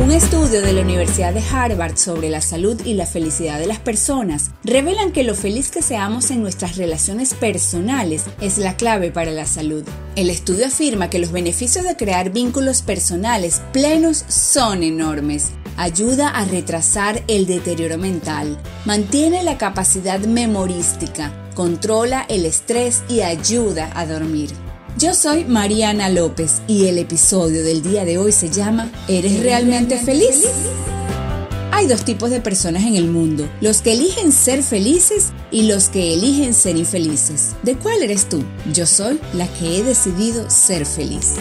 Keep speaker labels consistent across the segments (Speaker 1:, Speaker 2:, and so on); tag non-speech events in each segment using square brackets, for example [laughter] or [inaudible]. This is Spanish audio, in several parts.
Speaker 1: Un estudio de la Universidad de Harvard sobre la salud y la felicidad de las personas revelan que lo feliz que seamos en nuestras relaciones personales es la clave para la salud. El estudio afirma que los beneficios de crear vínculos personales plenos son enormes. Ayuda a retrasar el deterioro mental, mantiene la capacidad memorística, controla el estrés y ayuda a dormir. Yo soy Mariana López y el episodio del día de hoy se llama ¿Eres realmente feliz? Hay dos tipos de personas en el mundo, los que eligen ser felices y los que eligen ser infelices. ¿De cuál eres tú? Yo soy la que he decidido ser feliz.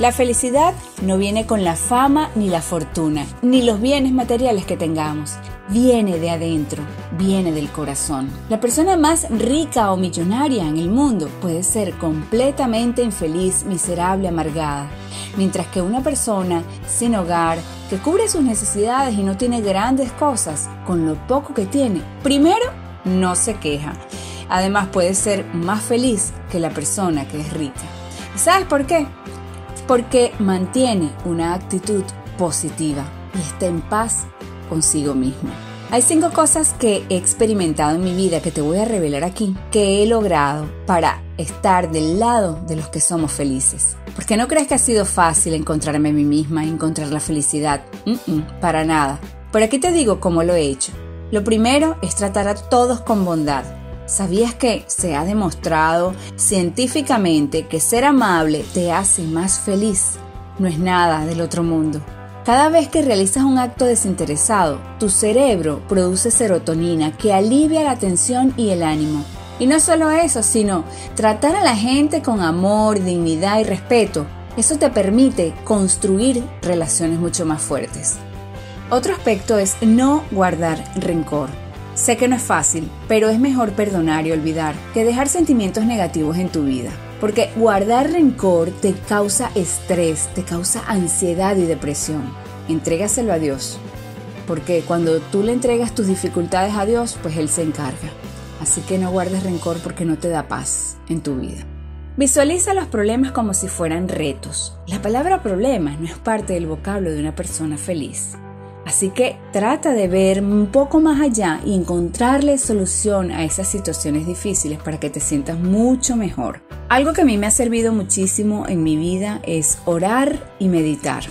Speaker 1: La felicidad no viene con la fama ni la fortuna, ni los bienes materiales que tengamos. Viene de adentro, viene del corazón. La persona más rica o millonaria en el mundo puede ser completamente infeliz, miserable, amargada. Mientras que una persona sin hogar, que cubre sus necesidades y no tiene grandes cosas, con lo poco que tiene, primero no se queja. Además puede ser más feliz que la persona que es rica. ¿Y sabes por qué? Porque mantiene una actitud positiva y está en paz consigo mismo. Hay cinco cosas que he experimentado en mi vida que te voy a revelar aquí, que he logrado para estar del lado de los que somos felices. Porque no crees que ha sido fácil encontrarme a mí misma, encontrar la felicidad. para nada. Por aquí te digo cómo lo he hecho. Lo primero es tratar a todos con bondad ¿Sabías que se ha demostrado científicamente que ser amable te hace más feliz? No es nada del otro mundo. Cada vez que realizas un acto desinteresado, tu cerebro produce serotonina que alivia la tensión y el ánimo. Y no solo eso, sino tratar a la gente con amor, dignidad y respeto. Eso te permite construir relaciones mucho más fuertes. Otro aspecto es no guardar rencor. Sé que no es fácil, pero es mejor perdonar y olvidar que dejar sentimientos negativos en tu vida. Porque guardar rencor te causa estrés, te causa ansiedad y depresión. Entrégaselo a Dios. Porque cuando tú le entregas tus dificultades a Dios, pues Él se encarga. Así que no guardes rencor porque no te da paz en tu vida. Visualiza los problemas como si fueran retos. La palabra problema no es parte del vocablo de una persona feliz. Así que trata de ver un poco más allá y encontrarle solución a esas situaciones difíciles para que te sientas mucho mejor. Algo que a mí me ha servido muchísimo en mi vida es orar y meditar.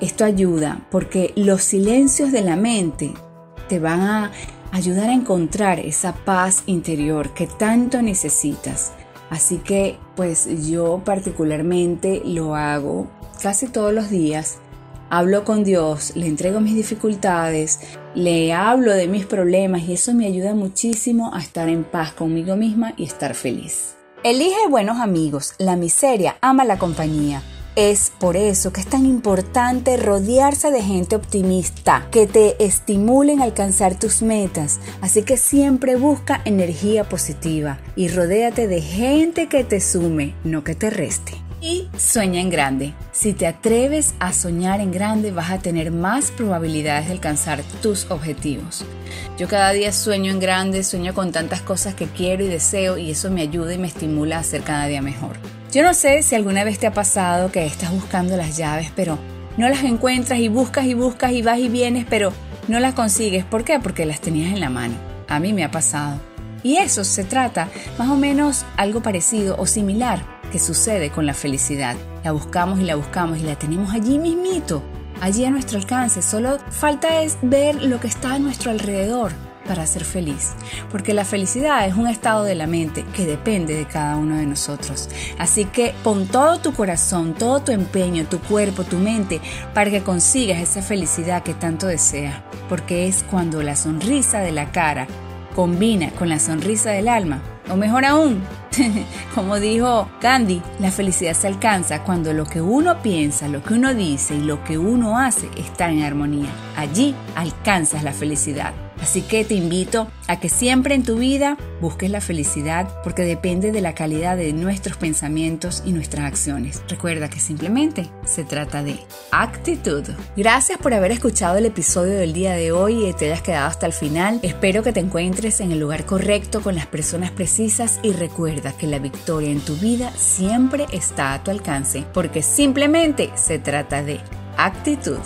Speaker 1: Esto ayuda porque los silencios de la mente te van a ayudar a encontrar esa paz interior que tanto necesitas. Así que pues yo particularmente lo hago casi todos los días hablo con Dios, le entrego mis dificultades, le hablo de mis problemas y eso me ayuda muchísimo a estar en paz conmigo misma y estar feliz. Elige buenos amigos, la miseria ama la compañía. Es por eso que es tan importante rodearse de gente optimista, que te estimulen a alcanzar tus metas. Así que siempre busca energía positiva y rodéate de gente que te sume, no que te reste. Y sueña en grande. Si te atreves a soñar en grande vas a tener más probabilidades de alcanzar tus objetivos. Yo cada día sueño en grande, sueño con tantas cosas que quiero y deseo y eso me ayuda y me estimula a ser cada día mejor. Yo no sé si alguna vez te ha pasado que estás buscando las llaves pero no las encuentras y buscas y buscas y vas y vienes pero no las consigues. ¿Por qué? Porque las tenías en la mano. A mí me ha pasado. Y eso se trata más o menos algo parecido o similar que sucede con la felicidad. La buscamos y la buscamos y la tenemos allí mismito, allí a nuestro alcance. Solo falta es ver lo que está a nuestro alrededor para ser feliz. Porque la felicidad es un estado de la mente que depende de cada uno de nosotros. Así que pon todo tu corazón, todo tu empeño, tu cuerpo, tu mente para que consigas esa felicidad que tanto deseas. Porque es cuando la sonrisa de la cara combina con la sonrisa del alma. O mejor aún, [laughs] como dijo Gandhi, la felicidad se alcanza cuando lo que uno piensa, lo que uno dice y lo que uno hace está en armonía. Allí alcanzas la felicidad. Así que te invito a que siempre en tu vida busques la felicidad porque depende de la calidad de nuestros pensamientos y nuestras acciones. Recuerda que simplemente se trata de actitud. Gracias por haber escuchado el episodio del día de hoy y te hayas quedado hasta el final. Espero que te encuentres en el lugar correcto con las personas precisas y recuerda que la victoria en tu vida siempre está a tu alcance porque simplemente se trata de actitud.